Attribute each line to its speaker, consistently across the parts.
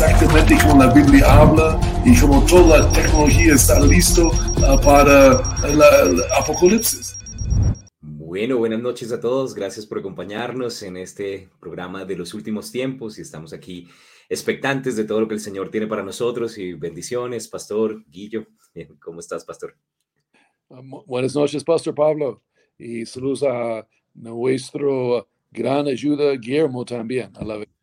Speaker 1: Exactamente como la Biblia habla y como toda la tecnología está listo uh, para el apocalipsis.
Speaker 2: Bueno, buenas noches a todos. Gracias por acompañarnos en este programa de los últimos tiempos y estamos aquí expectantes de todo lo que el Señor tiene para nosotros y bendiciones, Pastor Guillo. ¿Cómo estás, Pastor?
Speaker 3: Ah, buenas noches, Pastor Pablo. Y saludos a nuestro gran ayuda, Guillermo, también. A la vez.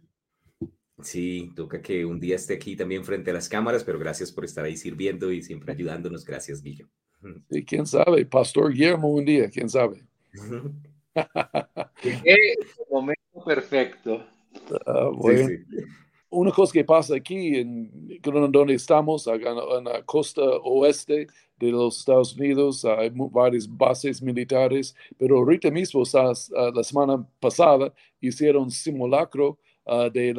Speaker 2: Sí, toca que un día esté aquí también frente a las cámaras, pero gracias por estar ahí sirviendo y siempre ayudándonos. Gracias, Guillo.
Speaker 3: Sí, quién sabe, Pastor Guillermo un día, quién sabe.
Speaker 4: momento perfecto.
Speaker 3: Ah, Una cosa que pasa aquí, en donde estamos, en la costa oeste de los Estados Unidos, hay varias bases militares, pero ahorita mismo, la semana pasada, hicieron simulacro uh, del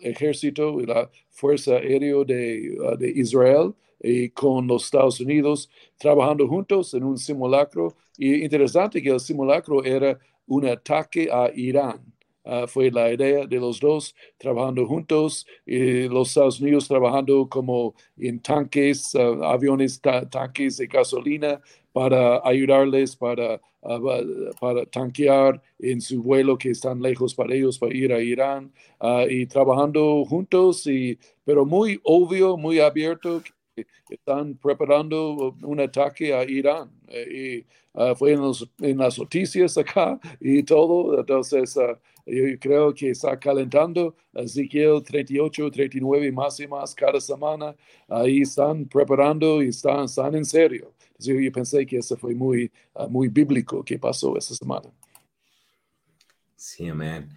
Speaker 3: ejército y la Fuerza Aérea de, uh, de, Israel y con los Estados Unidos trabajando juntos en un simulacro. Y interesante que el simulacro era un ataque a Irán. Uh, fue la idea de los dos trabajando juntos los Estados Unidos trabajando como en tanques, uh, aviones, tanques de gasolina para ayudarles para, para tanquear en su vuelo que están lejos para ellos para ir a Irán ah, y trabajando juntos, y, pero muy obvio, muy abierto que están preparando un ataque a Irán. Eh, y ah, fue en, en, las noticias acá y todo, entonces ah, yo creo que está calentando Ezequiel 38, 39 más y más cada semana. Ahí están preparando y están, están en serio yo, pensé que eso fue muy, uh, muy bíblico que pasó esta semana.
Speaker 2: Sí, amén.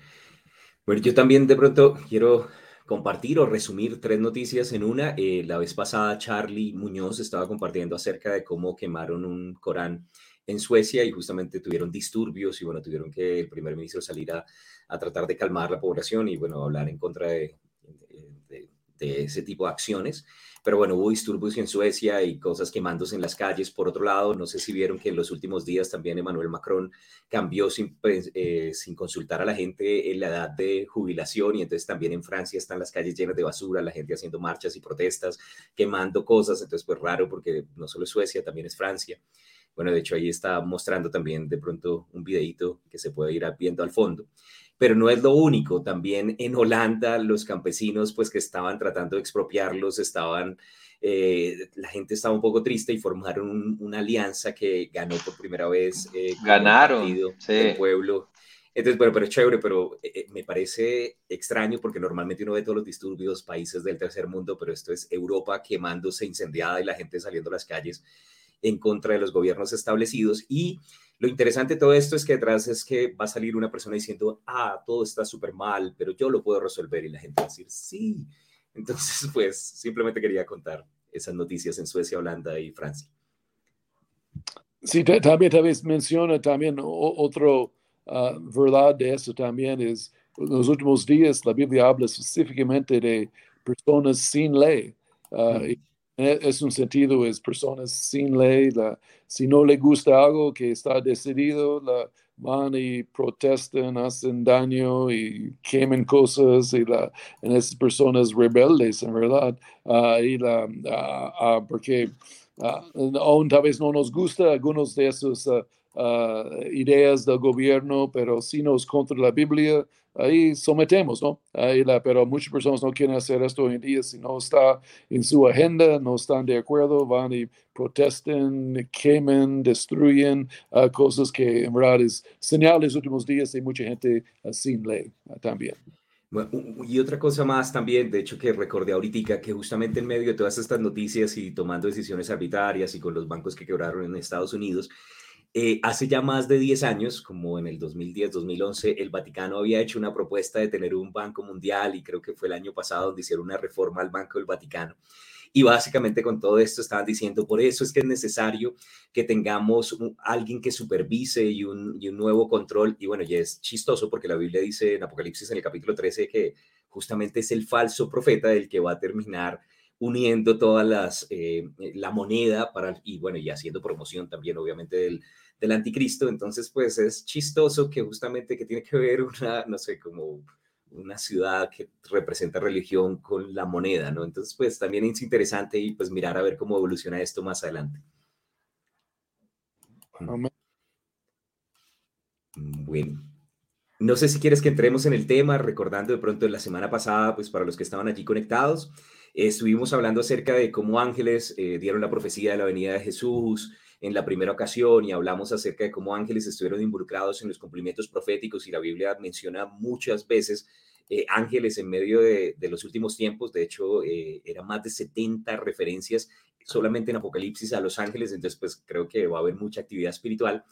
Speaker 2: Bueno, yo también de pronto quiero compartir o resumir tres noticias en una. Eh, la vez pasada Charlie Muñoz estaba compartiendo acerca de cómo quemaron un Corán en Suecia y justamente tuvieron disturbios y bueno, tuvieron que el primer ministro salir a, a tratar de calmar la población y bueno, hablar en contra de, de, de ese tipo de acciones. Pero bueno, hubo disturbios en Suecia y cosas quemándose en las calles. Por otro lado, no sé si vieron que en los últimos días también Emmanuel Macron cambió sin, pues, eh, sin consultar a la gente en la edad de jubilación y entonces también en Francia están las calles llenas de basura, la gente haciendo marchas y protestas, quemando cosas. Entonces, pues raro porque no solo es Suecia, también es Francia. Bueno, de hecho ahí está mostrando también de pronto un videito que se puede ir viendo al fondo pero no es lo único. También en Holanda los campesinos, pues que estaban tratando de expropiarlos, estaban, eh, la gente estaba un poco triste y formaron una alianza que ganó por primera vez.
Speaker 4: Eh, Ganaron.
Speaker 2: El pueblo. Entonces, bueno, pero es chévere, pero eh, me parece extraño porque normalmente uno ve todos los disturbios, países del tercer mundo, pero esto es Europa quemándose, incendiada y la gente saliendo a las calles en contra de los gobiernos establecidos. Y lo interesante de todo esto es que detrás es que va a salir una persona diciendo, ah, todo está súper mal, pero yo lo puedo resolver y la gente va a decir, sí. Entonces, pues simplemente quería contar esas noticias en Suecia, Holanda y Francia.
Speaker 3: Sí, también tal vez menciona también otro uh, verdad de eso también es, en los últimos días la Biblia habla específicamente de personas sin ley. Uh, es un sentido, es personas sin ley, la, si no le gusta algo que está decidido, la, van y protestan, hacen daño y quemen cosas y la, en esas personas rebeldes, en verdad, uh, y la, uh, uh, porque aún tal vez no nos gusta algunos de esos ideas del gobierno, pero si nos contra la Biblia, ahí sometemos, ¿no? Ahí la, pero muchas personas no quieren hacer esto hoy en día, si no está en su agenda, no están de acuerdo, van y protesten, quemen, destruyen uh, cosas que en verdad es señal de los últimos días de mucha gente uh, sin ley uh, también.
Speaker 2: y otra cosa más también, de hecho que recordé ahorita que justamente en medio de todas estas noticias y tomando decisiones arbitrarias y con los bancos que quebraron en Estados Unidos, eh, hace ya más de 10 años, como en el 2010-2011, el Vaticano había hecho una propuesta de tener un banco mundial y creo que fue el año pasado donde hicieron una reforma al Banco del Vaticano. Y básicamente con todo esto estaban diciendo, por eso es que es necesario que tengamos alguien que supervise y un, nuevo control. Y bueno, y es chistoso porque la Biblia dice en Apocalipsis en el capítulo 13 que justamente es el falso profeta el que va a terminar uniendo todas las, eh, la moneda para, y bueno, y haciendo promoción también obviamente del, del anticristo. Entonces, pues es chistoso que justamente que tiene que ver una, no sé, como una ciudad que representa religión con la moneda, ¿no? Entonces, pues también es interesante y pues mirar a ver cómo evoluciona esto más adelante. Bueno, no sé si quieres que entremos en el tema, recordando de pronto la semana pasada, pues para los que estaban allí conectados, estuvimos hablando acerca de cómo ángeles eh, dieron la profecía de la venida de Jesús, en la primera ocasión y hablamos acerca de cómo ángeles estuvieron involucrados en los cumplimientos proféticos y la Biblia menciona muchas veces eh, ángeles en medio de, los últimos tiempos. De hecho, eh, eran más de 70 referencias solamente en Apocalipsis a los ángeles. Entonces, pues creo que va a haber mucha actividad espiritual.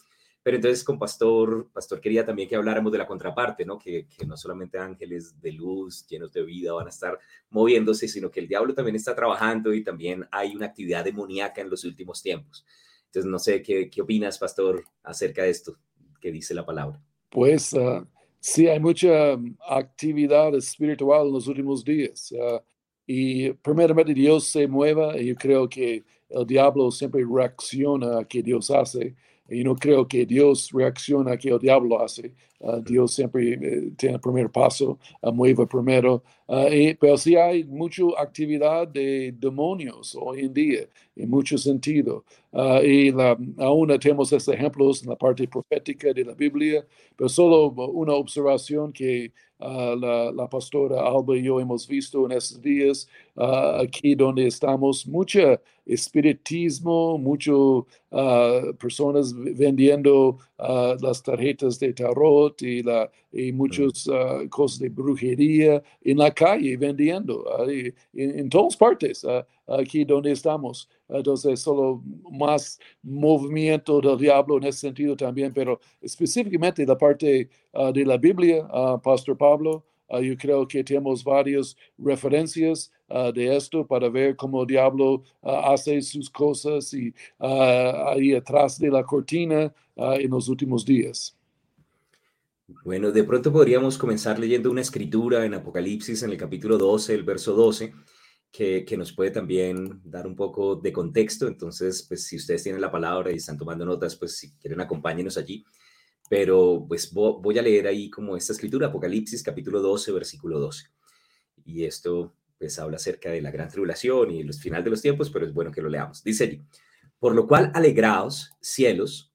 Speaker 2: Pero entonces con Pastor, Pastor quería también que habláramos de la contraparte, ¿no? Que, no solamente ángeles de luz, llenos de vida, van a estar moviéndose, sino que el diablo también está trabajando y también hay una actividad demoníaca en los últimos tiempos. Entonces, no sé, ¿qué, qué opinas, pastor, acerca de esto que dice la palabra?
Speaker 3: Pues uh, sí, hay mucha um, actividad espiritual en los últimos días. Uh, y primeramente Dios se mueva y yo creo que el diablo siempre reacciona a que Dios hace. Y no creo que Dios reacciona a que el diablo hace. Uh, Dios siempre eh, tiene el primer paso, uh, mueve primero. Uh, pero sí hay mucha actividad de demonios hoy en día, en mucho sentido. y la, aún tenemos ejemplos en la parte profética de la Biblia, pero solo una observación que la, la, pastora Alba y yo hemos visto en estos días, aquí donde estamos, mucho espiritismo, mucho personas vendiendo las tarjetas de tarot y, la, y muchas cosas de brujería en la calle vendiendo, en, todas partes, aquí donde estamos. Entonces, solo más movimiento del diablo en ese sentido también, pero específicamente la parte de la Biblia, Pastor Pablo, yo creo que tenemos varias referencias de esto para ver cómo el diablo hace sus cosas y ahí atrás de la cortina en los últimos días.
Speaker 2: Bueno, de pronto podríamos comenzar leyendo una escritura en Apocalipsis en el capítulo 12, el verso 12, que, que, nos puede también dar un poco de contexto. Entonces, pues si ustedes tienen la palabra y están tomando notas, pues si quieren acompáñenos allí. Pero pues voy a leer ahí como esta escritura, Apocalipsis capítulo 12, versículo 12. Y esto pues habla acerca de la gran tribulación y los final de los tiempos, pero es bueno que lo leamos. Dice allí, por lo cual alegraos, cielos,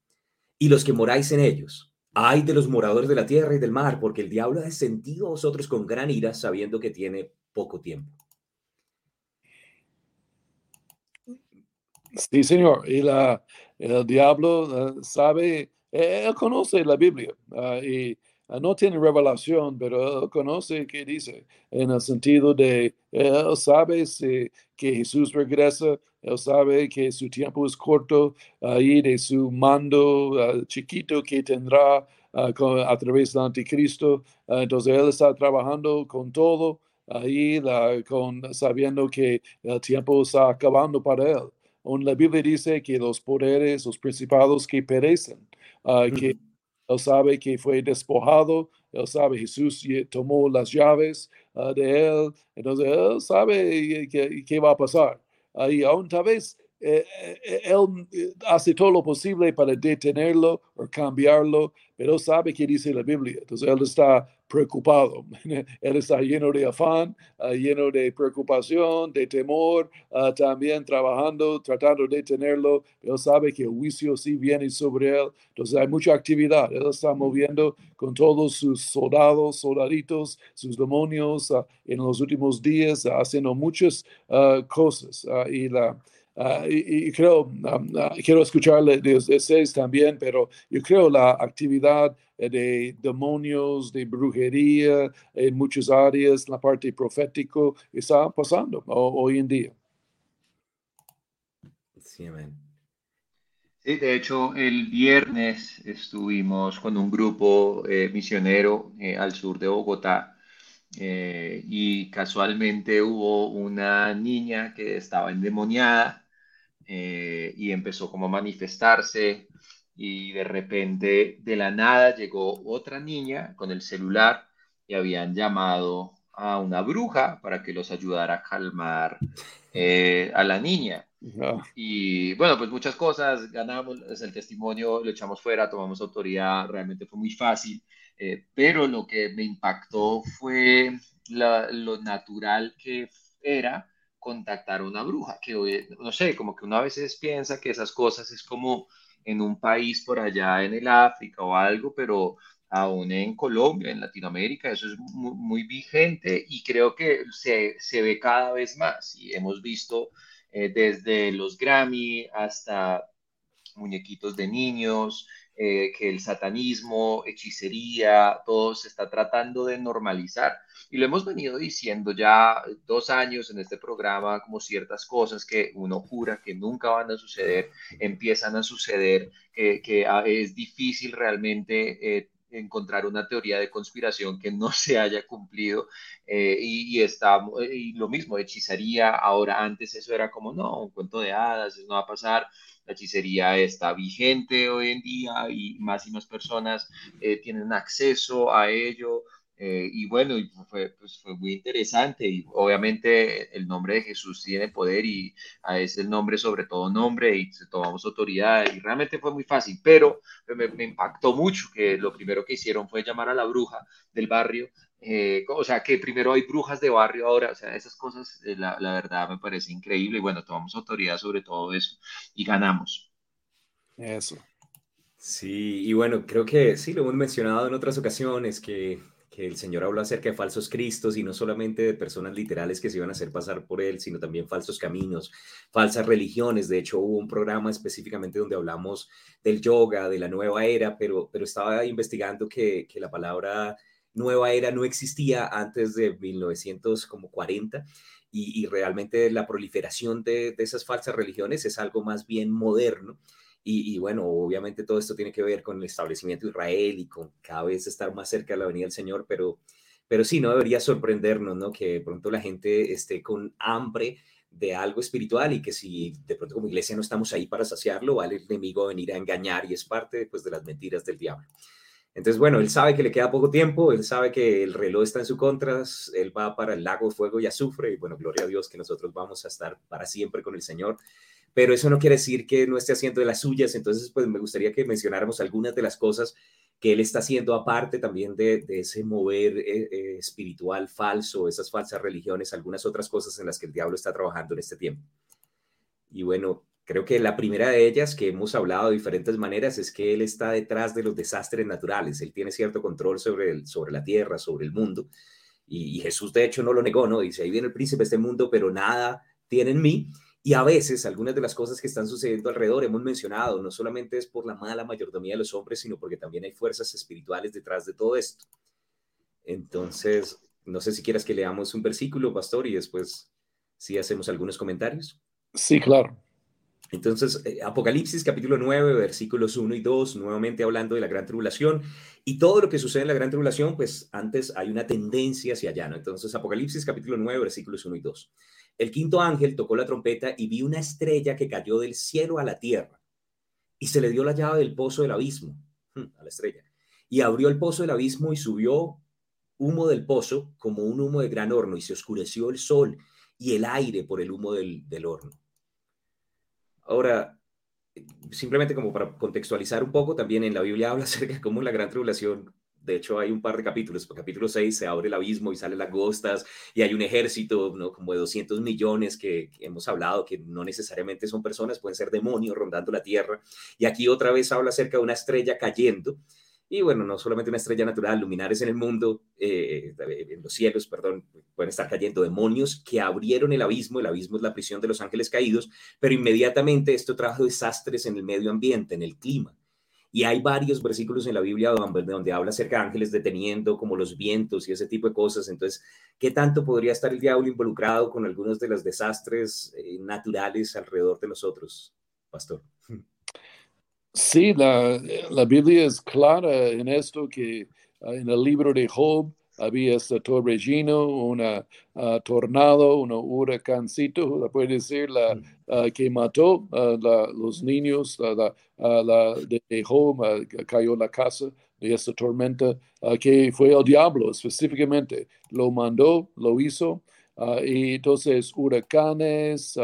Speaker 2: y los que moráis en ellos Ay de los moradores de la tierra y del mar, porque el diablo ha descendido a vosotros con gran ira, sabiendo que tiene poco tiempo.
Speaker 3: Sí, Señor. Y la, el diablo eh, sabe, él conoce la Biblia ah, y no tiene revelación, pero él conoce qué dice, en el sentido de, él sabe que Jesús regresa él sabe que su tiempo es corto ahí de su mando ah, chiquito que tendrá ah, a través del anticristo. Ah, entonces él está trabajando con todo ahí, con, sabiendo que el tiempo está acabando para él. la Biblia dice que los poderes, los principados que perecen, que él sabe que fue despojado, él sabe Jesús tomó las llaves de él, entonces él sabe qué va a pasar. Ahí aún tal vez eh, eh, él eh, hace todo lo posible para detenerlo o cambiarlo, pero sabe que dice la Biblia. Entonces él está preocupado, él está lleno de afán, ah, lleno de preocupación, de temor, ah, también trabajando, tratando de detenerlo. Él sabe que el juicio sí viene sobre él. Entonces hay mucha actividad. Él está moviendo con todos sus soldados, soldaditos, sus demonios ah, en los últimos días, haciendo muchas cosas. y la Ah, y, creo, uh, quiero escucharle de ustedes también, pero yo creo la actividad de demonios, de brujería en muchas áreas, la parte profético, está pasando hoy en día.
Speaker 4: Sí, amén. Sí, de hecho, el viernes estuvimos con un grupo eh, misionero eh, al sur de Bogotá eh, y casualmente hubo una niña que estaba endemoniada eh, y empezó como a manifestarse y de repente de la nada llegó otra niña con el celular y habían llamado a una bruja para que los ayudara a calmar eh, a la niña. Y bueno, pues muchas cosas, ganamos el testimonio, lo echamos fuera, tomamos autoridad, realmente fue muy fácil, eh, pero lo que me impactó fue lo natural que era contactar a una bruja, que no sé, como que uno a veces piensa que esas cosas es como en un país por allá en el África o algo, pero aún en Colombia, en Latinoamérica, eso es muy, vigente y creo que se, se, ve cada vez más. Y hemos visto eh, desde los Grammy hasta muñequitos de niños, eh, que el satanismo, hechicería, todo se está tratando de normalizar. Y lo hemos venido diciendo ya dos años en este programa, como ciertas cosas que uno jura que nunca van a suceder, empiezan a suceder, que, ah, es difícil realmente eh, encontrar una teoría de conspiración que no se haya cumplido eh, y, está, y lo mismo, hechicería, ahora antes eso era como, no, un cuento de hadas, eso no va a pasar, la hechicería está vigente hoy en día y más y más personas eh, tienen acceso a ello. Eh, y bueno, fue, pues fue muy interesante y obviamente el nombre de Jesús tiene poder y es el nombre sobre todo nombre y tomamos autoridad y realmente fue muy fácil, pero me, me, impactó mucho que lo primero que hicieron fue llamar a la bruja del barrio, eh, o sea que primero hay brujas de barrio ahora, o sea, esas cosas eh, la, la verdad me parece increíble y bueno, tomamos autoridad sobre todo eso y ganamos.
Speaker 3: Eso.
Speaker 2: Sí, y bueno, creo que sí, lo hemos mencionado en otras ocasiones, que que el Señor habló acerca de falsos cristos y no solamente de personas literales que se iban a hacer pasar por Él, sino también falsos caminos, falsas religiones. De hecho, hubo un programa específicamente donde hablamos del yoga, de la nueva era, pero, pero estaba investigando que, que la palabra nueva era no existía antes de 1940 y, y realmente la proliferación de, de esas falsas religiones es algo más bien moderno y, bueno, obviamente todo esto tiene que ver con el establecimiento de Israel y con cada vez estar más cerca de la venida del Señor, pero, pero sí, no debería sorprendernos, ¿no? Que pronto la gente esté con hambre de algo espiritual y que si de pronto como iglesia no estamos ahí para saciarlo, vale el enemigo venir a engañar y es parte pues, de las mentiras del diablo. Entonces, bueno, él sabe que le queda poco tiempo, él sabe que el reloj está en su contra, él va para el lago de fuego y azufre, y bueno, gloria a Dios que nosotros vamos a estar para siempre con el Señor pero eso no quiere decir que no esté haciendo de las suyas, entonces pues me gustaría que mencionáramos algunas de las cosas que él está haciendo aparte también de, ese mover eh, eh, espiritual falso, esas falsas religiones, algunas otras cosas en las que el diablo está trabajando en este tiempo. Y bueno, creo que la primera de ellas que hemos hablado de diferentes maneras es que él está detrás de los desastres naturales, él tiene cierto control sobre, el, sobre la tierra, sobre el mundo, y, y Jesús de hecho no lo negó, ¿no? Dice, ahí viene el príncipe de este mundo, pero nada tiene en mí, y a veces algunas de las cosas que están sucediendo alrededor, hemos mencionado, no solamente es por la mala mayordomía de los hombres, sino porque también hay fuerzas espirituales detrás de todo esto. Entonces, no sé si quieras que leamos un versículo, pastor, y después si hacemos algunos comentarios.
Speaker 3: Sí, claro.
Speaker 2: Entonces, eh, Apocalipsis capítulo 9, versículos 1 y 2, nuevamente hablando de la gran tribulación y todo lo que sucede en la gran tribulación, pues antes hay una tendencia hacia allá, ¿no? Entonces, Apocalipsis capítulo 9, versículos 1 y 2. El quinto ángel tocó la trompeta y vi una estrella que cayó del cielo a la tierra y se le dio la llave del pozo del abismo hmm, a la estrella y abrió el pozo del abismo y subió humo del pozo como un humo de gran horno y se oscureció el sol y el aire por el humo del, del horno. Ahora, simplemente como para contextualizar un poco, también en la Biblia habla acerca de cómo la gran tribulación de hecho, hay un par de capítulos. Capítulo 6 se abre el abismo y salen las gostas y hay un ejército, ¿no? Como de 200 millones que, hemos hablado, que no necesariamente son personas, pueden ser demonios rondando la tierra. Y aquí otra vez habla acerca de una estrella cayendo. Y bueno, no solamente una estrella natural, luminares en el mundo, eh, en los cielos, perdón, pueden estar cayendo demonios que abrieron el abismo. El abismo es la prisión de los ángeles caídos, pero inmediatamente esto trajo desastres en el medio ambiente, en el clima y hay varios versículos en la Biblia donde, habla acerca de ángeles deteniendo como los vientos y ese tipo de cosas. Entonces, ¿qué tanto podría estar el diablo involucrado con algunos de los desastres eh, naturales alrededor de nosotros, pastor?
Speaker 3: Sí, la, la, Biblia es clara en esto que ah, en el libro de Job había este torbellino, una uh, tornado, un huracancito, puede decir, la, uh, que mató a los niños, la, la, dejó, cayó la casa de esta tormenta, que fue el diablo específicamente, lo mandó, lo hizo, y entonces huracanes,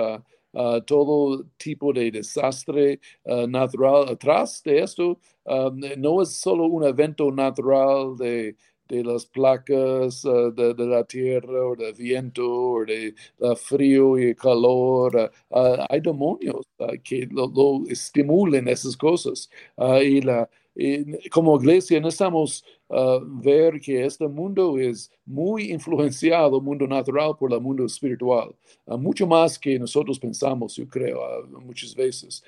Speaker 3: todo tipo de desastre natural. Atrás de esto, no es solo un evento natural de de las placas uh, de, de, la tierra o del viento o de uh, frío y calor. Uh, hay demonios que lo, lo, estimulen esas cosas. y, la, y como iglesia necesitamos ver que este mundo es muy influenciado, mundo natural, por el mundo espiritual. mucho más que nosotros pensamos, yo creo, muchas veces.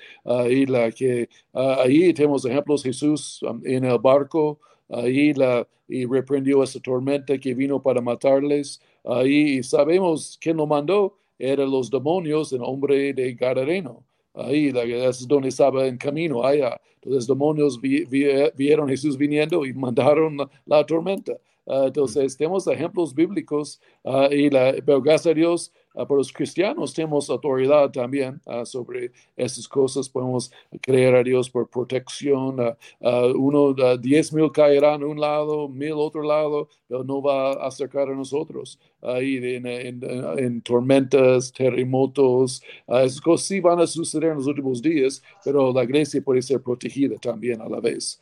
Speaker 3: y la que ahí tenemos ejemplos, Jesús en el barco, ahí la, y reprendió esa tormenta que vino para matarles. Ahí sabemos quién lo mandó, eran los demonios en hombre de Gadareno. Ahí es donde estaba en camino, allá. Entonces, los demonios vieron a Jesús viniendo y mandaron la, tormenta. Ah, entonces, tenemos ejemplos bíblicos, uh, y la, pero gracias a Dios, para los cristianos tenemos autoridad también ah, sobre estas cosas. Podemos creer a Dios por protección. Uh, uno, diez mil caerán a un lado, mil otro lado, pero no va a acercar a nosotros. Ahí en, en, tormentas, terremotos, esas cosas sí van a suceder en los últimos días, pero la iglesia puede ser protegida también a la vez.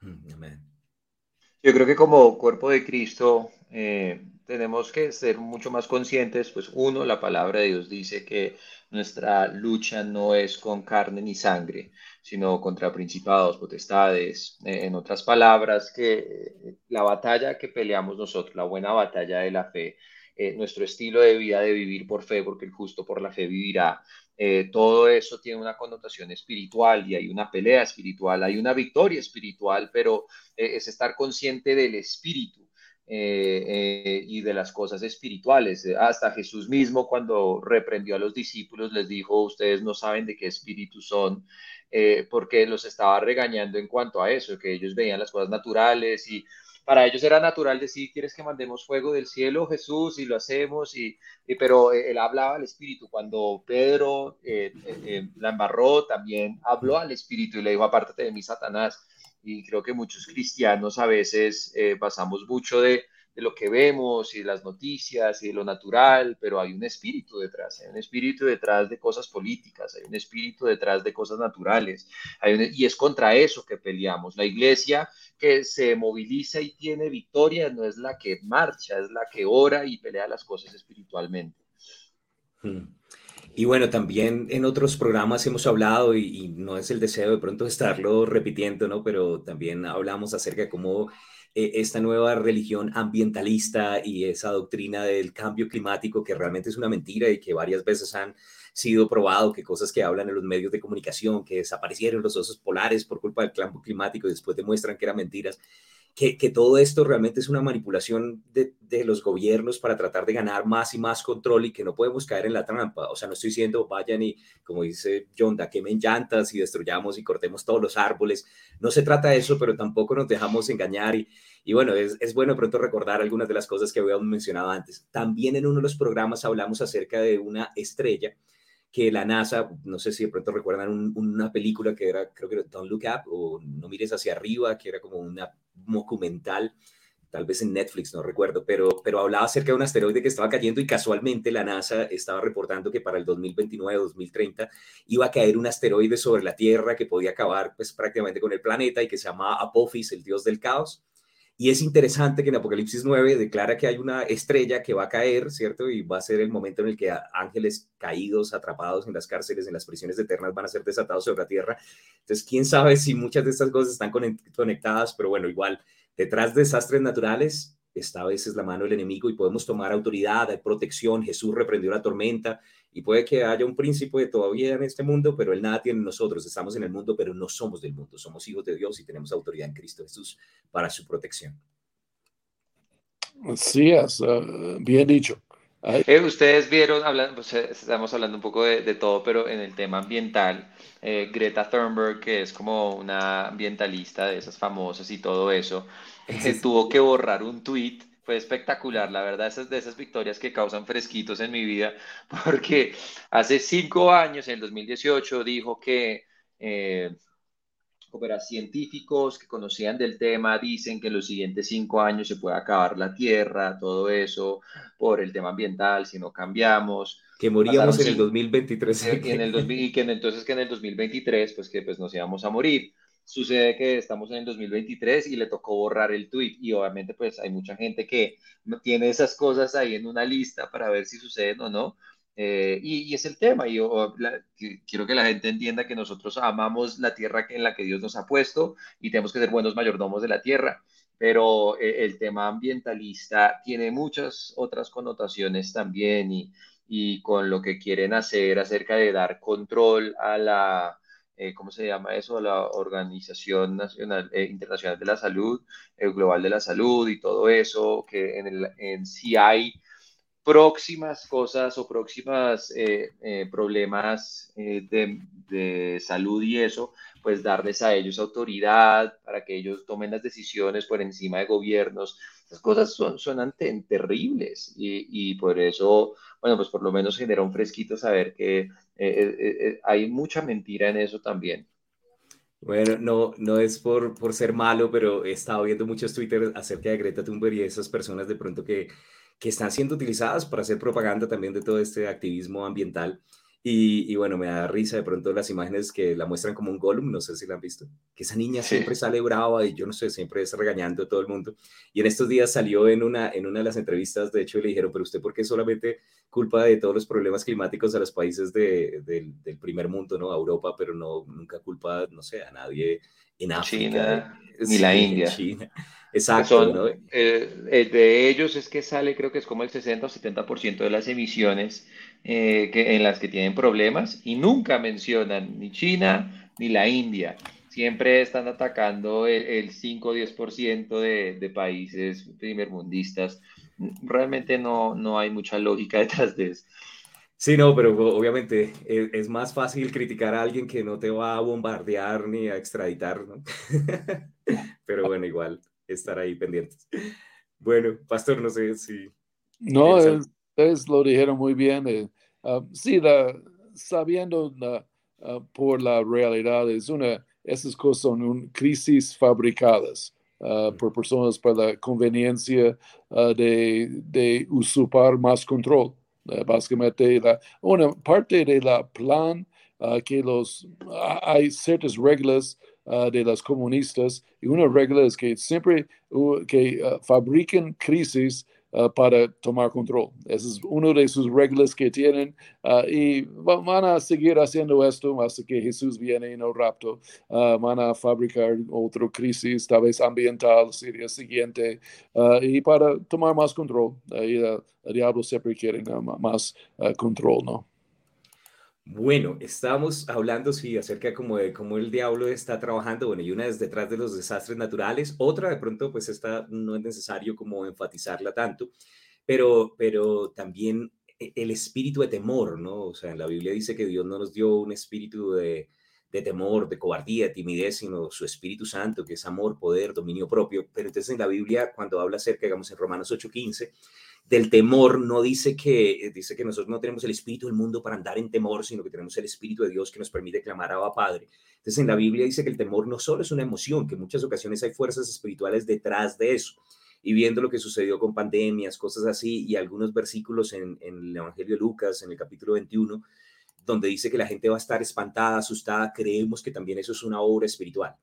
Speaker 4: Mm, amén. Yo creo que como cuerpo de Cristo, eh, tenemos que ser mucho más conscientes, pues uno, la palabra de Dios dice que nuestra lucha no es con carne ni sangre, sino contra principados, potestades, eh, en otras palabras, que eh, la batalla que peleamos nosotros, la buena batalla de la fe, eh, nuestro estilo de vida de vivir por fe, porque el justo por la fe vivirá, todo eso tiene una connotación espiritual y hay una pelea espiritual, hay una victoria espiritual, pero es estar consciente del espíritu eh, eh, y de las cosas espirituales. Hasta Jesús mismo cuando reprendió a los discípulos les dijo, ustedes no saben de qué espíritu son, eh, porque los estaba regañando en cuanto a eso, que ellos veían las cosas naturales y para ellos era natural decir, ¿quieres que mandemos fuego del cielo, Jesús? Y lo hacemos, y, pero él hablaba al Espíritu. Cuando Pedro la embarró, también habló al Espíritu y le dijo, apártate de mí, Satanás y creo que muchos cristianos a veces eh, pasamos mucho de, lo que vemos y de las noticias y de lo natural, pero hay un espíritu detrás, hay un espíritu detrás de cosas políticas, hay un espíritu detrás de cosas naturales, y es contra eso que peleamos. La iglesia que se moviliza y tiene victoria no es la que marcha, es la que ora y pelea las cosas espiritualmente.
Speaker 2: Hmm. Y bueno, también en otros programas hemos hablado, y, no es el deseo de pronto estarlo repitiendo, ¿no? Pero también hablamos acerca de cómo eh, esta nueva religión ambientalista y esa doctrina del cambio climático, que realmente es una mentira y que varias veces han sido probado, que cosas que hablan en los medios de comunicación, que desaparecieron los osos polares por culpa del cambio climático y después demuestran que eran mentiras que, todo esto realmente es una manipulación de, los gobiernos para tratar de ganar más y más control y que no podemos caer en la trampa. O sea, no estoy diciendo vayan y, como dice John, da quemen llantas y destruyamos y cortemos todos los árboles. No se trata de eso, pero tampoco nos dejamos engañar. Y, bueno, es, es bueno pronto recordar algunas de las cosas que habíamos mencionado antes. También en uno de los programas hablamos acerca de una estrella que la NASA, no sé si de pronto recuerdan una película que era, creo que era Don't Look Up o No mires hacia arriba, que era como una documental, tal vez en Netflix, no recuerdo, pero, pero hablaba acerca de un asteroide que estaba cayendo y casualmente la NASA estaba reportando que para el 2029-2030 iba a caer un asteroide sobre la Tierra que podía acabar pues prácticamente con el planeta y que se llamaba Apophis, el dios del caos. Y es interesante que en Apocalipsis 9 declara que hay una estrella que va a caer, ¿cierto? Y va a ser el momento en el que ángeles caídos, atrapados en las cárceles, en las prisiones eternas, van a ser desatados sobre la tierra. Entonces, quién sabe si muchas de estas cosas están conectadas, pero bueno, igual, detrás de desastres naturales esta vez es la mano del enemigo y podemos tomar autoridad, hay protección. Jesús reprendió la tormenta, y puede que haya un príncipe todavía en este mundo, pero él nada tiene en nosotros. Estamos en el mundo, pero no somos del mundo. Somos hijos de Dios y tenemos autoridad en Cristo Jesús para su protección.
Speaker 3: Sí, es, ah, bien dicho.
Speaker 4: Eh, ustedes vieron, hablando, pues, eh, estamos hablando un poco de, todo, pero en el tema ambiental, eh, Greta Thunberg, que es como una ambientalista de esas famosas y todo eso, tuvo que borrar un tweet fue espectacular, la verdad, esas de esas victorias que causan fresquitos en mi vida, porque hace cinco años, en el 2018, dijo que eh, científicos que conocían del tema dicen que en los siguientes cinco años se puede acabar la Tierra, todo eso, por el tema ambiental, si no cambiamos.
Speaker 2: Que moríamos en el 2023.
Speaker 4: Y, en el y que entonces que en el 2023, pues que pues nos íbamos a morir. Sucede que estamos en el 2023 y le tocó borrar el tweet. Y obviamente pues hay mucha gente que tiene esas cosas ahí en una lista para ver si suceden o no. Eh, y, es el tema, y yo quiero que la gente entienda que nosotros amamos la tierra en la que Dios nos ha puesto y tenemos que ser buenos mayordomos de la tierra, pero eh, el tema ambientalista tiene muchas otras connotaciones también y, y con lo que quieren hacer acerca de dar control a la, eh, ¿cómo se llama eso? La Organización Nacional, eh, Internacional de la Salud, el Global de la Salud y todo eso, que en, el, en si hay próximas cosas o próximas eh, problemas de, de, salud y eso, pues darles a ellos autoridad para que ellos tomen las decisiones por encima de gobiernos. Esas cosas son, suenan terribles y, y por eso bueno, pues por lo menos genera un fresquito saber que eh, eh, eh, hay mucha mentira en eso también.
Speaker 2: Bueno, no, no es por, por ser malo, pero he estado viendo muchos Twitter acerca de Greta Thunberg y esas personas de pronto que, que están siendo utilizadas para hacer propaganda también de todo este activismo ambiental. Y, bueno, me da risa de pronto las imágenes que la muestran como un Gollum, no sé si la han visto, que esa niña siempre sale brava y yo no sé, siempre es regañando a todo el mundo. Y en estos días salió en una, en una de las entrevistas, de hecho, le dijeron, pero usted, ¿por qué solamente culpa de todos los problemas climáticos a los países de, del primer mundo, ¿no? A Europa, pero no, nunca culpa, no sé, a nadie en África.
Speaker 4: ni la India.
Speaker 2: Exacto.
Speaker 4: Eh, eh, de ellos es que sale, creo que es como el 60 o 70% de las emisiones eh, que, en las que tienen problemas y nunca mencionan ni China ni la India. Siempre están atacando el, 5 o 10% de, de países primermundistas. Realmente no, no hay mucha lógica detrás de eso.
Speaker 2: Sí, no, pero obviamente es, es, más fácil criticar a alguien que no te va a bombardear ni a extraditar, ¿no? pero bueno, igual estar ahí pendientes. Bueno, Pastor, no sé si...
Speaker 3: No, ustedes lo dijeron muy bien. Eh, ah, sí, sabiendo ah, por la realidad, es una, esas cosas son un, crisis fabricadas. Ah, por personas para la conveniencia de, de, usurpar más control. básicamente, la, una parte de la plan que los, hay ciertas reglas de las comunistas y una regla es que siempre que uh, fabriquen crisis ah, para tomar control. Esa es una de sus reglas que tienen y van a seguir haciendo esto hasta que Jesús viene en el rapto. van a fabricar otra crisis, tal vez ambiental, sería siguiente, y para tomar más control. y el diablo siempre quiere más control, ¿no?
Speaker 2: Bueno, estábamos hablando, sí, acerca como de cómo el diablo está trabajando, bueno, y una es detrás de los desastres naturales, otra de pronto, pues esta no es necesario como enfatizarla tanto, pero, pero también e, el espíritu de temor, ¿no? O sea, en la Biblia dice que Dios no nos dio un espíritu de, de temor, de cobardía, timidez, sino su Espíritu Santo, que es amor, poder, dominio propio. Pero entonces en la Biblia, cuando habla acerca, digamos, en Romanos 8:15, del temor, no dice que, eh, dice que nosotros no tenemos el espíritu del mundo para andar en temor, sino que tenemos el espíritu de Dios que nos permite clamar a Padre. Entonces en la Biblia dice que el temor no solo es una emoción, que en muchas ocasiones hay fuerzas espirituales detrás de eso. Y viendo lo que sucedió con pandemias, cosas así, y algunos versículos en, en el Evangelio de Lucas, en el capítulo 21, donde dice que la gente va a estar espantada, asustada, creemos que también eso es una obra espiritual.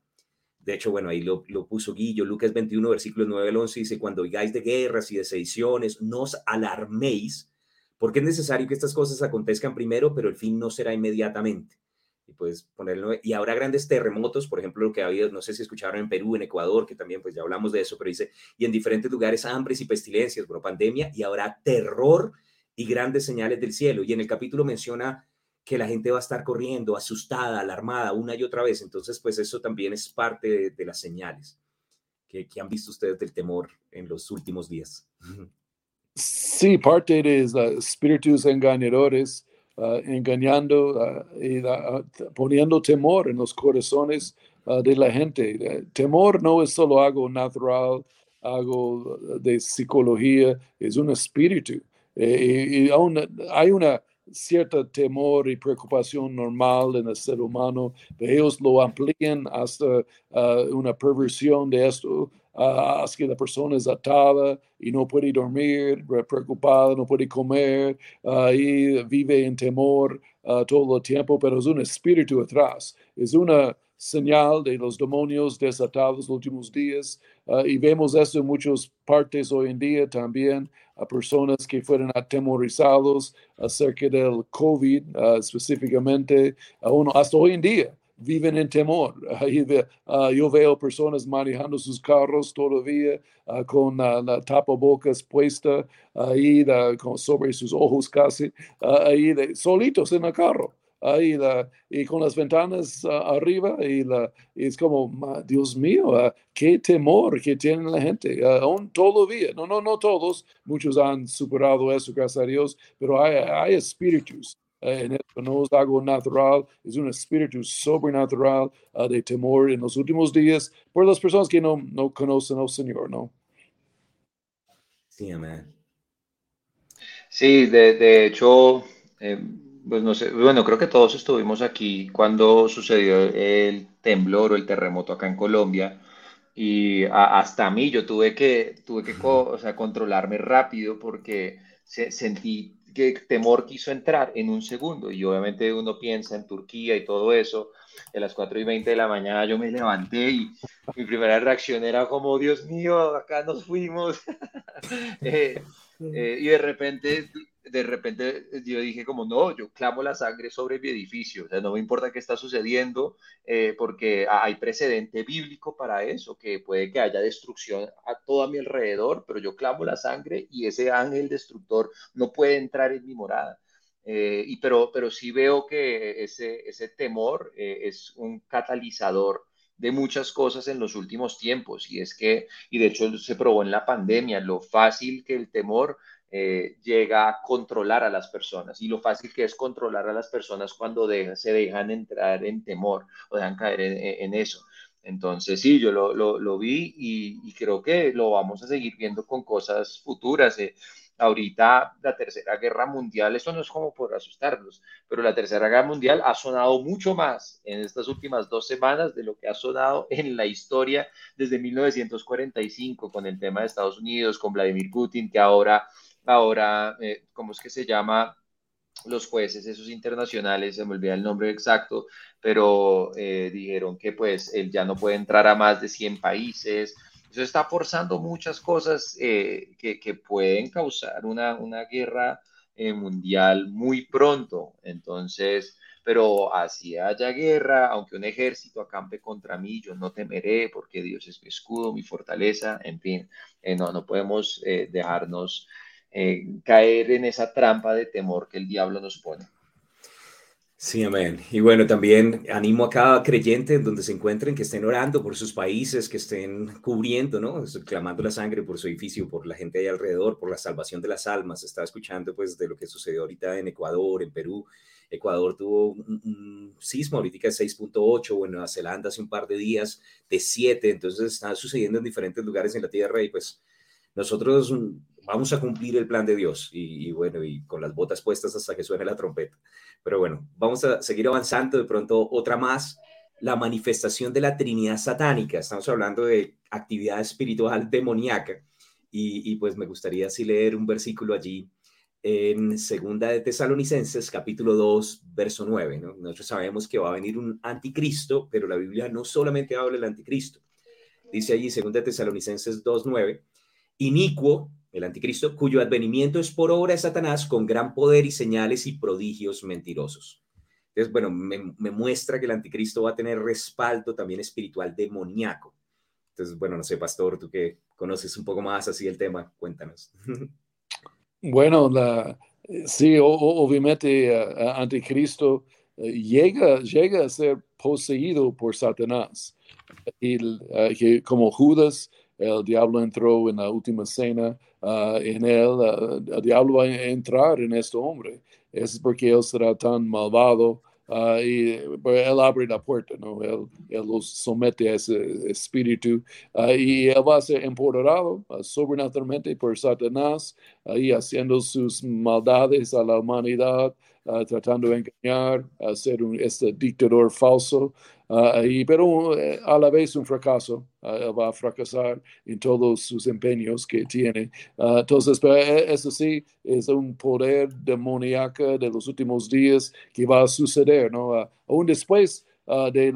Speaker 2: De hecho, bueno, ahí lo, lo puso Guillo, Lucas 21, versículos 9 al 11, dice, cuando oigáis de guerras y de sediciones, no os alarméis, porque es necesario que estas cosas acontezcan primero, pero el fin no será inmediatamente. Y pues ponerlo, y habrá grandes terremotos, por ejemplo, lo que ha habido, no sé si escucharon en Perú, en Ecuador, que también pues ya hablamos de eso, pero dice, y en diferentes lugares hambres y pestilencias, bueno, pandemia, y habrá terror y grandes señales del cielo. Y en el capítulo menciona que la gente va a estar corriendo, asustada, alarmada una y otra vez. Entonces, pues eso también es parte de, las señales que, han visto ustedes del temor en los últimos días.
Speaker 3: Sí, parte de los espíritus engañadores, ah, engañando ah, y poniendo temor en los corazones de la gente. temor no es solo algo natural algo de psicología, es un espíritu. y aún hay una cierta temor y preocupación normal en el ser humano, pero ellos lo amplían hasta ah, una perversión de esto, uh, hasta que la persona es atada y no puede dormir, preocupada, no puede comer, uh, y vive en temor todo el tiempo, pero es un espíritu atrás, es una señal de los demonios desatados los últimos días. y vemos eso en muchas partes hoy en día también a personas que fueron atemorizados acerca del COVID uh, específicamente, uno hasta hoy en día viven en temor. Uh, yo veo personas manejando sus carros todavía uh, con la tapabocas puesta ahí sobre sus ojos casi, ahí de, solitos en el carro ahí la, y con las ventanas ah, arriba y, la, es como, Dios mío, ah, qué temor que tiene la gente, uh, aún todavía, no, no, no todos, muchos han superado eso, gracias a Dios, pero hay, hay espíritus. Eh, en esto no es algo natural, es un espíritu sobrenatural de temor en los últimos días por las personas que no, no conocen al Señor, ¿no?
Speaker 2: Sí, amén.
Speaker 4: Sí, de, de hecho, eh, pues no sé, bueno, creo que todos estuvimos aquí cuando sucedió el temblor o el terremoto acá en Colombia y hasta a mí yo tuve que, tuve que o sea, controlarme rápido porque sentí que temor quiso entrar en un segundo y obviamente uno piensa en Turquía y todo eso. A las 4 y 20 de la mañana yo me levanté y mi primera reacción era como, Dios mío, acá nos fuimos. Eh, eh, y de repente de repente eh, yo dije como, no, yo clamo la sangre sobre mi edificio, o sea, no me importa qué está sucediendo, eh, porque hay precedente bíblico para eso, que puede que haya destrucción a todo a mi alrededor, pero yo clamo la sangre y ese ángel destructor no puede entrar en mi morada. Eh, y pero, pero sí veo que ese, ese temor es un catalizador de muchas cosas en los últimos tiempos y es que, y de hecho se probó en la pandemia, lo fácil que el temor eh, llega a controlar a las personas y lo fácil que es controlar a las personas cuando se dejan entrar en temor o dejan caer en, eso. Entonces, sí, yo lo, lo, vi y, creo que lo vamos a seguir viendo con cosas futuras. Eh. Ahorita la Tercera Guerra Mundial, eso no es como por asustarnos, pero la Tercera Guerra Mundial ha sonado mucho más en estas últimas dos semanas de lo que ha sonado en la historia desde 1945 con el tema de Estados Unidos, con Vladimir Putin, que ahora ahora, eh, ¿cómo es que se llama? Los jueces, esos internacionales, se me olvida el nombre exacto, pero eh, dijeron que pues él ya no puede entrar a más de 100 países. Eso está forzando muchas cosas eh, que, que, pueden causar una, una guerra mundial muy pronto. Entonces, pero así haya guerra, aunque un ejército acampe contra mí, yo no temeré porque Dios es mi escudo, mi fortaleza, en fin, no, no podemos dejarnos eh, caer en esa trampa de temor que el diablo nos pone.
Speaker 2: Sí, amén. Y bueno, también animo a cada creyente en donde se encuentren que estén orando por sus países, que estén cubriendo, ¿no? Clamando la sangre por su edificio, por la gente ahí alrededor, por la salvación de las almas. Estaba escuchando pues de lo que sucedió ahorita en Ecuador, en Perú. Ecuador tuvo un, sismo ahorita de 6.8, o en Nueva Zelanda hace un par de días de 7, entonces está sucediendo en diferentes lugares en la Tierra y pues nosotros vamos a cumplir el plan de Dios y, bueno, y con las botas puestas hasta que suene la trompeta. Pero bueno, vamos a seguir avanzando. De pronto, otra más, la manifestación de la Trinidad satánica. Estamos hablando de actividad espiritual demoníaca. Y, pues me gustaría así leer un versículo allí en Segunda de Tesalonicenses, capítulo 2, verso 9. Nosotros sabemos que va a venir un anticristo, pero la Biblia no solamente habla del anticristo. Dice allí, Segunda de Tesalonicenses 2, 9, inicuo el anticristo, cuyo advenimiento es por obra de Satanás con gran poder y señales y prodigios mentirosos. Entonces, bueno, me, muestra que el anticristo va a tener respaldo también espiritual demoníaco. Entonces, bueno, no sé, pastor, tú que conoces un poco más así el tema, cuéntanos.
Speaker 3: Bueno, la, sí, obviamente uh, anticristo uh, llega, llega a ser poseído por Satanás. Y, uh, como Judas, el diablo entró en la última cena Ah, en él, ah, el diablo va a entrar en este hombre. Es porque él será tan malvado Ah, y pues, él abre la puerta, ¿no? Él, los somete a ese espíritu y él va a ser empoderado uh, sobrenaturalmente por Satanás, ahí haciendo sus maldades a la humanidad, tratando de engañar, a ser un este dictador falso. Y, pero eh, a la vez un fracaso, él va a fracasar en todos sus empeños que tiene. entonces, pero eh, eso sí, es un poder demoníaco de los últimos días que va a suceder, ¿no? aún después Uh, del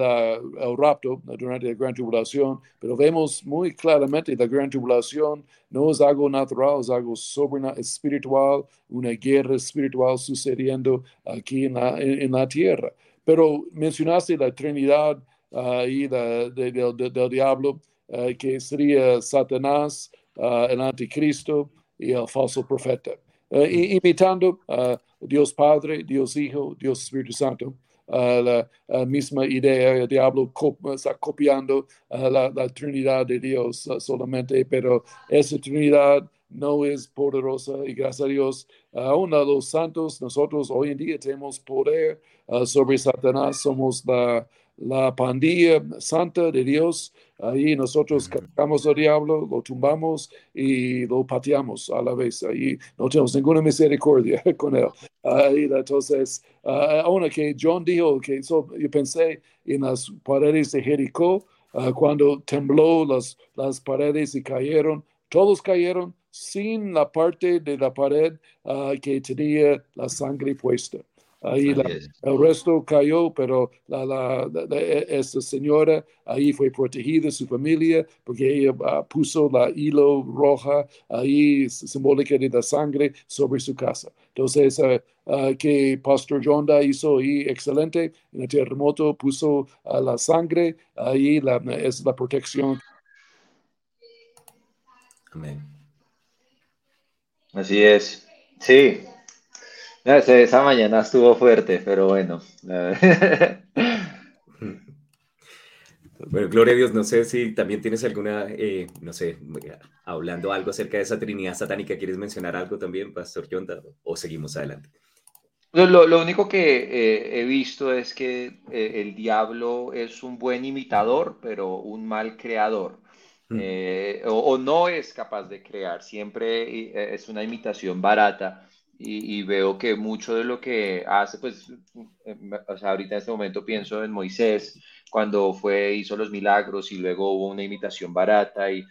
Speaker 3: rapto durante la gran tribulación, pero vemos muy claramente la gran tribulación no es algo natural, es algo sobrenatural, espiritual, una guerra espiritual sucediendo aquí en la, en, la tierra. Pero mencionaste la Trinidad uh, y del diablo, uh, que sería Satanás, el anticristo y el falso profeta. imitando a Dios Padre, Dios Hijo, Dios Espíritu Santo la, misma idea, el diablo está copiando la, la, Trinidad de Dios solamente, pero esa Trinidad no es poderosa y gracias a Dios, aún a los santos, nosotros hoy en día tenemos poder sobre Satanás, somos la, la pandilla santa de Dios. Ahí nosotros cargamos al diablo, lo tumbamos y lo pateamos a la vez. Ahí no tenemos ninguna misericordia con él. Ahí, entonces, uh, aún que John dijo que yo pensé en las paredes de Jericó, ah, cuando tembló las, las paredes y cayeron, todos cayeron sin la parte de la pared ah, que tenía la sangre puesta. Ahí el resto cayó, pero la, la, e, esta señora ahí fue protegida, su familia, porque ella ah, puso la hilo roja ahí, simbólica de la sangre, sobre su casa. Entonces, uh, que Pastor Jonda hizo ahí excelente, en el terremoto puso la sangre, ahí es la protección.
Speaker 4: Amén. Así es. Sí, esa mañana estuvo fuerte, pero bueno.
Speaker 2: Bueno, gloria a Dios, no sé si también tienes alguna, eh, no sé, hablando algo acerca de esa Trinidad satánica, ¿quieres mencionar algo también, Pastor Yonda, o seguimos adelante?
Speaker 4: Lo, único que eh, he visto es que eh, el diablo es un buen imitador, pero un mal creador. Mm. o, no es capaz de crear, siempre es una imitación barata y, veo que mucho de lo que hace, pues, eh, o sea, ahorita en este momento pienso en Moisés, cuando fue, hizo los milagros y luego hubo una imitación barata y,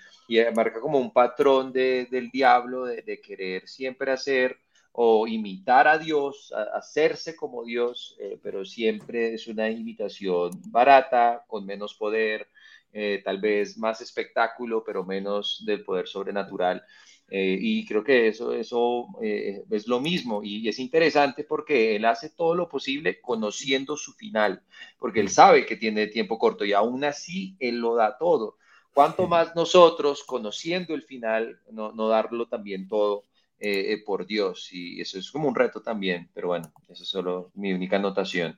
Speaker 4: marca como un patrón de, del diablo de, querer siempre hacer o imitar a Dios, hacerse como Dios, eh, pero siempre es una imitación barata, con menos poder, eh, tal vez más espectáculo, pero menos del poder sobrenatural. Eh, y creo que eso, eso eh, es lo mismo y, es interesante porque él hace todo lo posible conociendo su final, porque él sabe que tiene tiempo corto y aún así él lo da todo. Cuanto más nosotros, conociendo el final, no, no darlo también todo eh, por Dios. Y eso es como un reto también, pero bueno, eso es solo mi única anotación.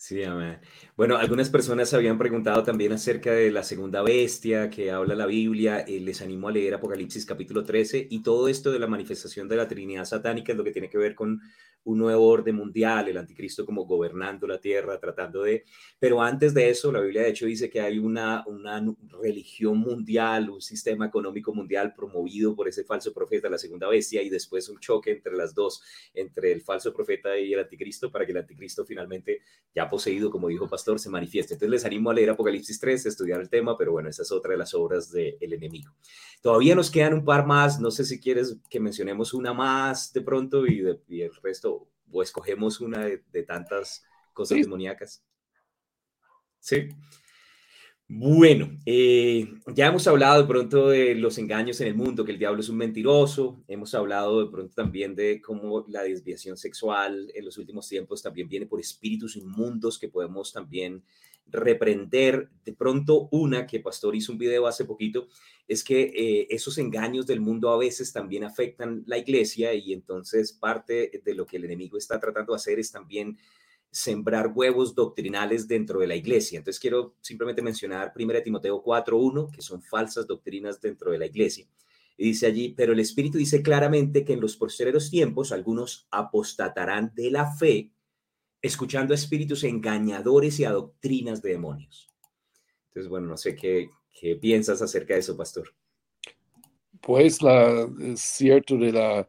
Speaker 2: Sí, amén. Bueno, algunas personas habían preguntado también acerca de la segunda bestia que habla la Biblia. Eh, les animo a leer Apocalipsis capítulo 13 y todo esto de la manifestación de la Trinidad satánica es lo que tiene que ver con un nuevo orden mundial, el anticristo como gobernando la tierra, tratando de... Pero antes de eso, la Biblia de hecho dice que hay una, una religión mundial, un sistema económico mundial promovido por ese falso profeta, la segunda bestia, y después un choque entre las dos, entre el falso profeta y el anticristo, para que el anticristo finalmente, ya poseído, como dijo Pastor, se manifieste. Entonces les animo a leer Apocalipsis 3, estudiar el tema, pero bueno, esa es otra de las obras del enemigo. Todavía nos quedan un par más, no sé si quieres que mencionemos una más de pronto y, y el resto o escogemos una de, tantas cosas demoníacas. Sí. Bueno, eh, ya hemos hablado de pronto de los engaños en el mundo, que el diablo es un mentiroso. Hemos hablado de pronto también de cómo la desviación sexual en los últimos tiempos también viene por espíritus inmundos que podemos también reprender. De pronto, una que Pastor hizo un video hace poquito, es que eh, esos engaños del mundo a veces también afectan la iglesia y entonces parte de lo que el enemigo está tratando de hacer es también sembrar huevos doctrinales dentro de la iglesia. Entonces quiero simplemente mencionar 1 Timoteo 4.1, que son falsas doctrinas dentro de la iglesia. Y dice allí, pero el Espíritu dice claramente que en los posteriores tiempos algunos apostatarán de la fe escuchando espíritus engañadores y a doctrinas de demonios. Entonces, bueno, no sé qué, qué piensas acerca de eso, pastor.
Speaker 3: Pues la, es cierto de la,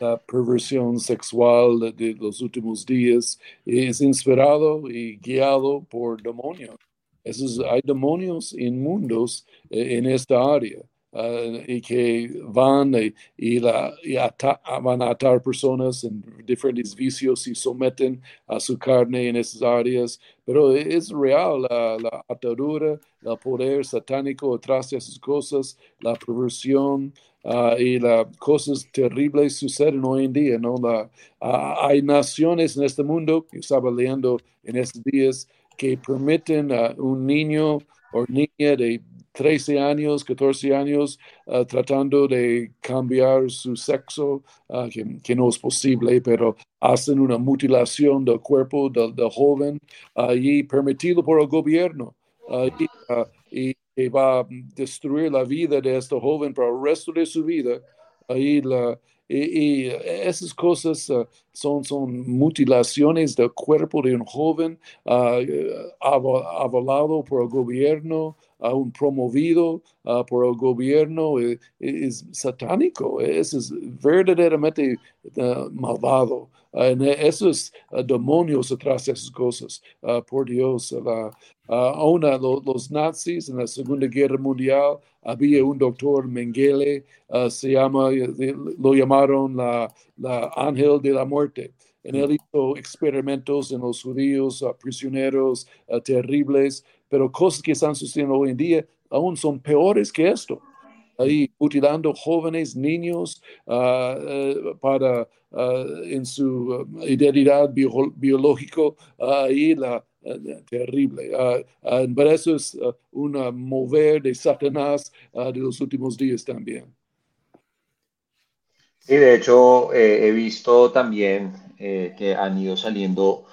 Speaker 3: la perversión sexual de los últimos días es inspirado y guiado por demonios. Esos, hay demonios inmundos eh, en esta área. Uh, y que van y, y, la, y ata, van a atar personas en diferentes vicios y someten a su carne en esas áreas. Pero es real la, la atadura, el poder satánico atrás de esas cosas, la perversión uh, y las cosas terribles suceden hoy en día. ¿no? La, uh, hay naciones en este mundo, que estaba leyendo en estos días, que permiten a un niño o niña de 13 años, 14 años, uh, tratando de cambiar su sexo, uh, que, no es posible, pero hacen una mutilación del cuerpo del, joven y permitido por el gobierno. y, y, va a destruir la vida de este joven para el resto de su vida. Ahí la, y, esas cosas uh, son, son mutilaciones del cuerpo de un joven uh, avalado por el gobierno, aún promovido uh, por el gobierno, es, es satánico, es, verdaderamente malvado. Uh, esos uh, demonios atrás de esas cosas, por Dios. Aún los nazis en la Segunda Guerra Mundial había un doctor Mengele, se llama, lo llamaron la, la ángel de la muerte. En él hizo experimentos en los judíos, prisioneros terribles, pero cosas que están sucediendo hoy en día aún son peores que esto ahí mutilando jóvenes, niños, uh, para uh, en su identidad bio, biológico, ahí la terrible. pero eso es un mover de Satanás de los últimos días también.
Speaker 4: Y de hecho, eh, he visto también eh, que han ido saliendo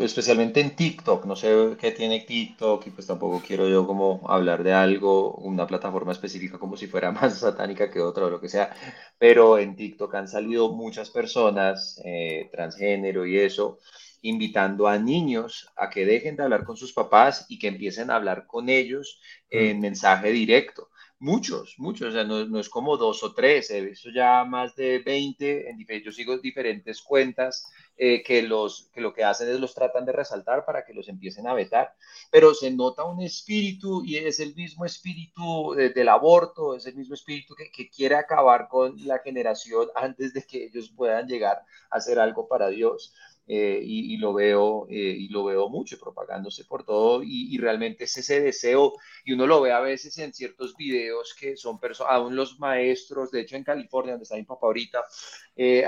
Speaker 4: especialmente en TikTok, no sé qué tiene TikTok y pues tampoco quiero yo como hablar de algo, una plataforma específica como si fuera más satánica que otra o lo que sea, pero en TikTok han salido muchas personas eh, transgénero y eso, invitando a niños a que dejen de hablar con sus papás y que empiecen a hablar con ellos en mm. mensaje directo. Muchos, muchos, o sea, no, no, es como dos o tres, he visto ya más de 20, en, yo sigo diferentes cuentas eh, que, los, que lo que hacen es los tratan de resaltar para que los empiecen a vetar, pero se nota un espíritu y es el mismo espíritu del aborto, es el mismo espíritu que, que quiere acabar con la generación antes de que ellos puedan llegar a hacer algo para Dios. Eh, y, lo veo eh, y lo veo mucho propagándose por todo y, realmente es ese deseo y uno lo ve a veces en ciertos videos que son personas, aún los maestros, de hecho en California donde está mi papá ahorita, eh,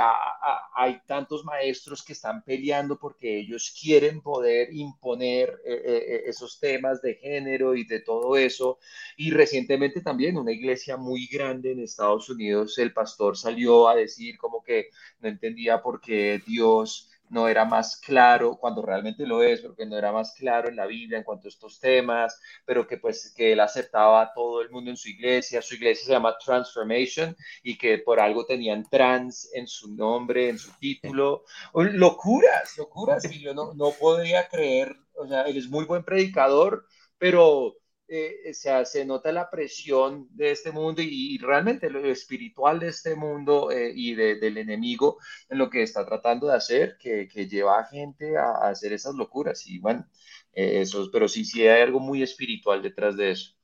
Speaker 4: hay tantos maestros que están peleando porque ellos quieren poder imponer esos temas de género y de todo eso y recientemente también una iglesia muy grande en Estados Unidos, el pastor salió a decir como que no entendía por qué Dios no era más claro, cuando realmente lo es, pero que no era más claro en la Biblia en cuanto a estos temas, pero que pues que él aceptaba a todo el mundo en su iglesia, su iglesia se llama Transformation y que por algo tenían trans en su nombre, en su título, locuras, locuras, y yo no, no podía creer, o sea, él es muy buen predicador, pero eh, se nota la presión de este mundo y, realmente lo espiritual de este mundo eh, y del enemigo en lo que está tratando de hacer, que, lleva a gente a, hacer esas locuras. Y bueno, eh, eso, pero sí, sí hay algo muy espiritual detrás de eso.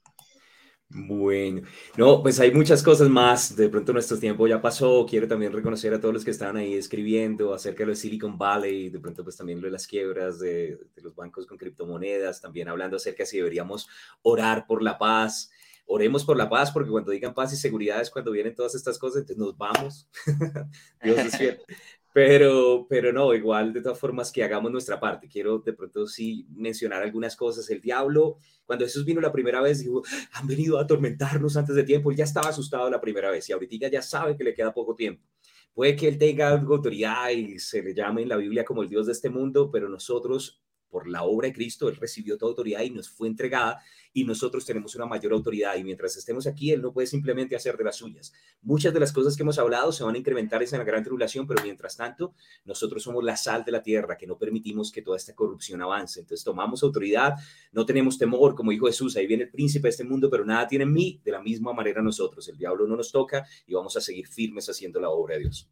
Speaker 2: Bueno, no, pues hay muchas cosas más. De pronto nuestro tiempo ya pasó. Quiero también reconocer a todos los que estaban ahí escribiendo acerca de lo de Silicon Valley, de pronto pues también lo de las quiebras de, los bancos con criptomonedas, también hablando acerca de si deberíamos orar por la paz. Oremos por la paz, porque cuando digan paz y seguridad es cuando vienen todas estas cosas, entonces nos vamos. Dios es fiel. Pero, pero no, igual de todas formas que hagamos nuestra parte. Quiero de pronto sí mencionar algunas cosas. El diablo, cuando Jesús vino la primera vez, dijo, han venido a atormentarnos antes de tiempo. Él ya estaba asustado la primera vez y ahorita ya sabe que le queda poco tiempo. Puede que él tenga autoridad y se le llame en la Biblia como el Dios de este mundo, pero nosotros por la obra de Cristo, Él recibió toda autoridad y nos fue entregada y nosotros tenemos una mayor autoridad y mientras estemos aquí, Él no puede simplemente hacer de las suyas. Muchas de las cosas que hemos hablado se van a incrementar en la gran tribulación, pero mientras tanto, nosotros somos la sal de la tierra, que no permitimos que toda esta corrupción avance. Entonces tomamos autoridad, no tenemos temor, como dijo Jesús, ahí viene el príncipe de este mundo, pero nada tiene en mí, de la misma manera nosotros. El diablo no nos toca y vamos a seguir firmes haciendo la obra de Dios.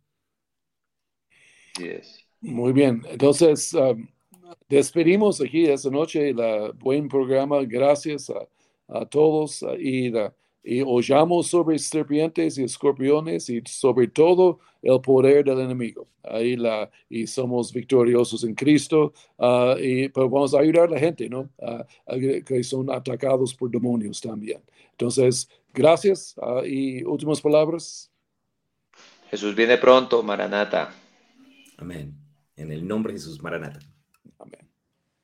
Speaker 3: Muy bien, entonces... Um, despedimos aquí esta noche el buen programa. Gracias a, todos y, y oyamos sobre serpientes y escorpiones y sobre todo el poder del enemigo. Ahí la, y somos victoriosos en Cristo ah, y pues vamos a ayudar a la gente, ¿no? que son atacados por demonios también. Entonces, gracias ah, y últimas palabras.
Speaker 4: Jesús viene pronto, Maranata.
Speaker 2: Amén. En el nombre de Jesús, Maranata.